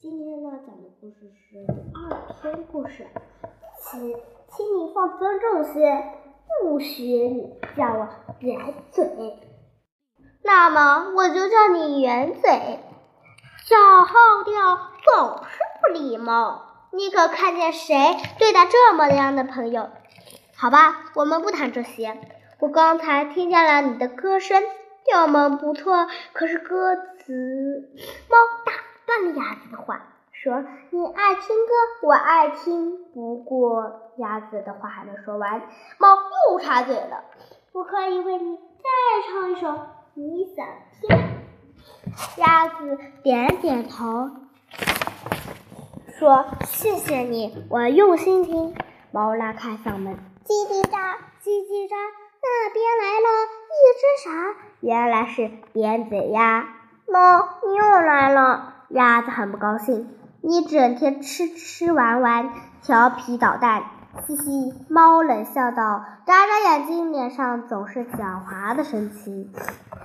今天呢，讲的故事是第二篇故事，请请你放尊重些，不许你叫我圆嘴，那么我就叫你圆嘴。小号调总是不礼貌，你可看见谁对待这么样的朋友？好吧，我们不谈这些。我刚才听见了你的歌声，调门不错，可是歌词猫大。说：“你爱听歌，我爱听。”不过鸭子的话还没说完，猫又插嘴了：“我可以为你再唱一首，你想听？”鸭子点点头，说：“谢谢你，我用心听。”猫拉开嗓门：“叽叽喳，叽叽喳，那边来了一只啥？原来是扁嘴鸭。猫，你又来了。”鸭子很不高兴，你整天吃吃玩玩，调皮捣蛋，嘻嘻。猫冷笑道，眨眨眼睛，脸上总是狡猾的神情。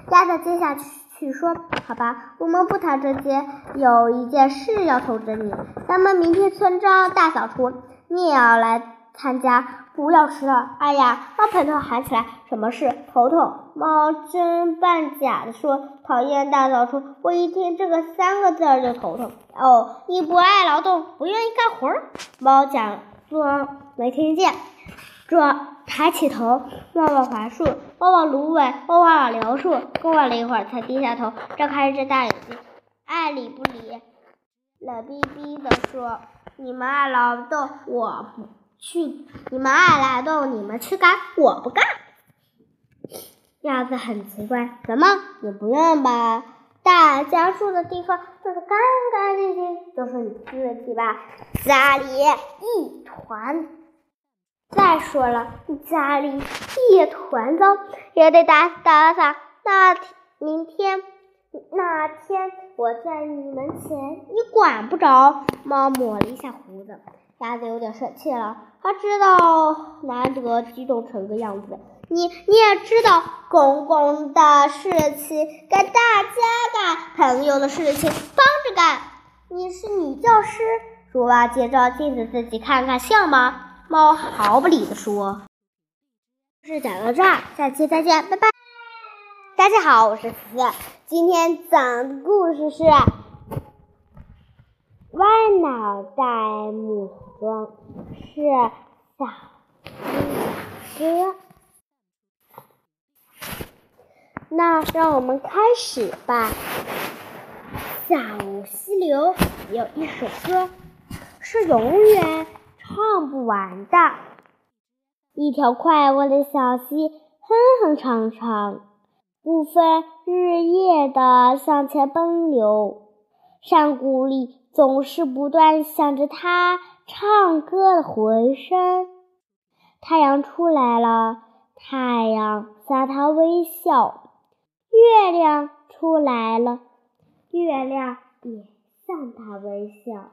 鸭子接下去说：“好吧，我们不谈这些，有一件事要通知你，咱们明天村庄大扫除，你也要来。”参加，不要迟了！哎呀，猫盆头喊起来：“什么事？头痛？”猫真扮假的说：“讨厌大扫除，我一听这个三个字就头痛。”哦，你不爱劳动，不愿意干活儿？猫假装没听见，装抬起头，望望槐树，望望芦苇，望望柳树，过了一会儿才低下头，睁开一只大眼睛，爱理不理，冷冰冰的说：“你们爱劳动，我不。”去，你们爱来动，你们去干，我不干。鸭子很奇怪，怎么你不愿把大家住的地方弄得干干净净？就是你自己吧，家里一团。再说了，你家里一团糟，也得打打扫。那明天那天我在你门前，你管不着。猫抹了一下胡子。鸭子有点生气了，他知道难得激动成个样子。你你也知道，公公的事情该大家干，朋友的事情帮着干。你是女教师，说完借照镜子自己看看像吗？猫毫不理的说。故事讲到这儿，下期再见，拜拜。大家好，我是思思，今天讲的故事是。歪脑袋母装是小哥，那让我们开始吧。小溪流有一首歌，是永远唱不完的。一条快活的小溪，哼哼唱唱，不分日夜的向前奔流，山谷里。总是不断响着他唱歌的回声。太阳出来了，太阳向他微笑；月亮出来了，月亮也向他微笑。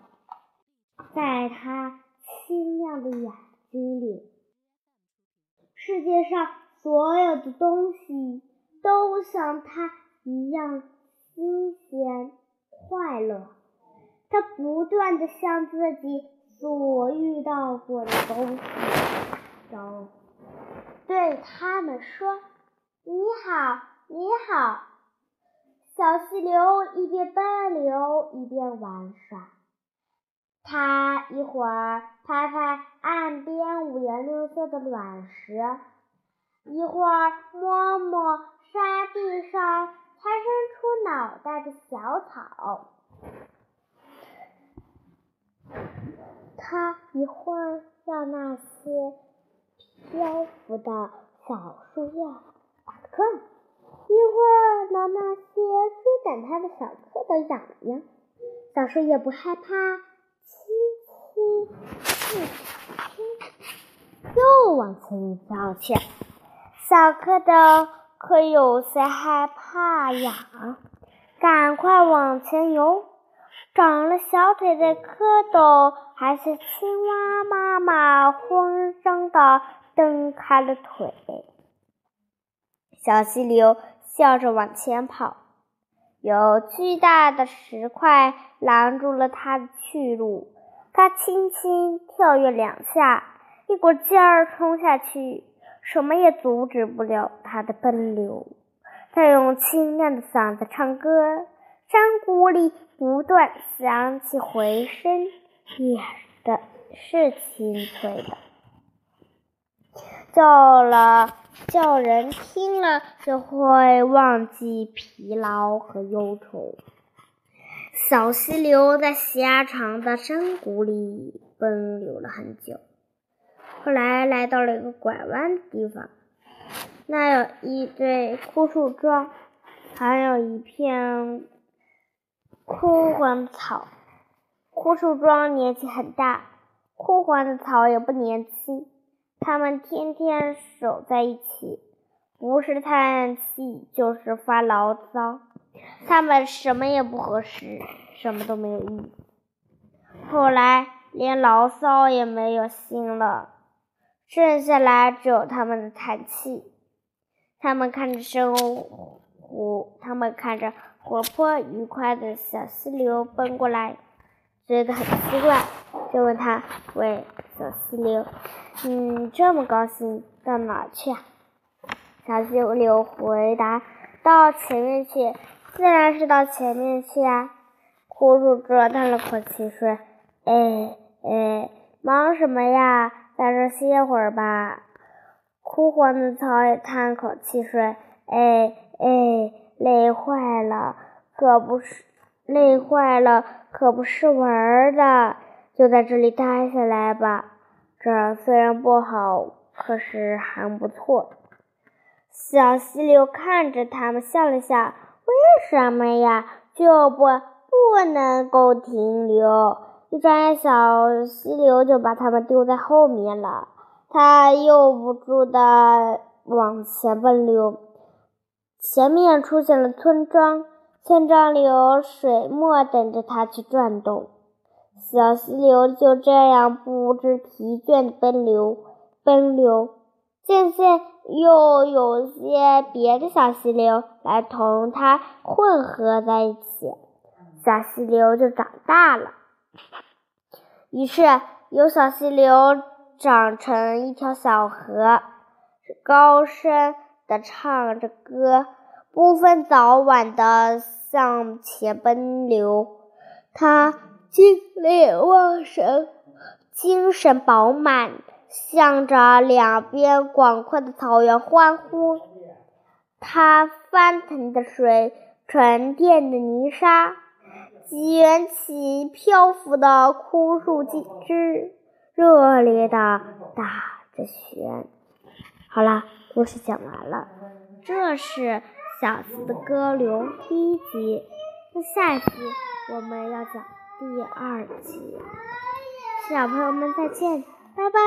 在他清亮的眼睛里，世界上所有的东西都像他一样新鲜快乐。他不断的向自己所遇到过的东西都对他们说：“你好，你好。”小溪流一边奔流一边玩耍，他一会儿拍拍岸边五颜六色的卵石，一会儿摸摸沙地上才伸出脑袋的小草。他一会儿让那些漂浮的小树叶打转，一会儿让那些追赶他的小蝌蚪痒痒。小树叶不害怕，轻轻一轻，又往前跳去。小蝌蚪可有些害怕呀，赶快往前游。长了小腿的蝌蚪还是青蛙妈妈慌张的蹬开了腿。小溪流笑着往前跑，有巨大的石块拦住了它的去路。它轻轻跳跃两下，一股劲儿冲下去，什么也阻止不了它的奔流。它用清亮的嗓子唱歌，山谷里不断响起回声，也的是清脆的，叫了。叫人听了就会忘记疲劳和忧愁。小溪流在狭长的山谷里奔流了很久，后来来到了一个拐弯的地方，那有一对枯树桩，还有一片枯黄的草。枯树桩年纪很大，枯黄的草也不年轻。他们天天守在一起，不是叹气就是发牢骚。他们什么也不合适，什么都没有意义。后来连牢骚也没有心了，剩下来只有他们的叹气。他们看着生活，他们看着活泼愉快的小溪流奔过来，觉得很奇怪，就问他：“喂，小溪流。”嗯，这么高兴，到哪去啊？小溪流回答：“到前面去，自然是到前面去啊。”枯树枝叹了口气说：“哎哎，忙什么呀？在这歇会儿吧。”枯黄的草也叹口气说：“哎哎，累坏了，可不是累坏了，可不是玩的，就在这里待下来吧。”这虽然不好，可是还不错。小溪流看着他们笑了笑：“为什么呀？就不不能够停留？”一转眼，小溪流就把他们丢在后面了。他又不住地往前奔流。前面出现了村庄，村庄里有水墨等着他去转动。小溪流就这样不知疲倦的奔流，奔流。渐渐又有些别的小溪流来同它混合在一起，小溪流就长大了。于是有小溪流长成一条小河，高声的唱着歌，不分早晚的向前奔流。它。精力旺盛，精神饱满，向着两边广阔的草原欢呼。它翻腾的水，沉淀的泥沙，卷起漂浮的枯树枝，热烈的打着旋。好了，故事讲完了。这是小溪的歌流第一集，那下一集我们要讲。第二集，小朋友们再见，拜拜。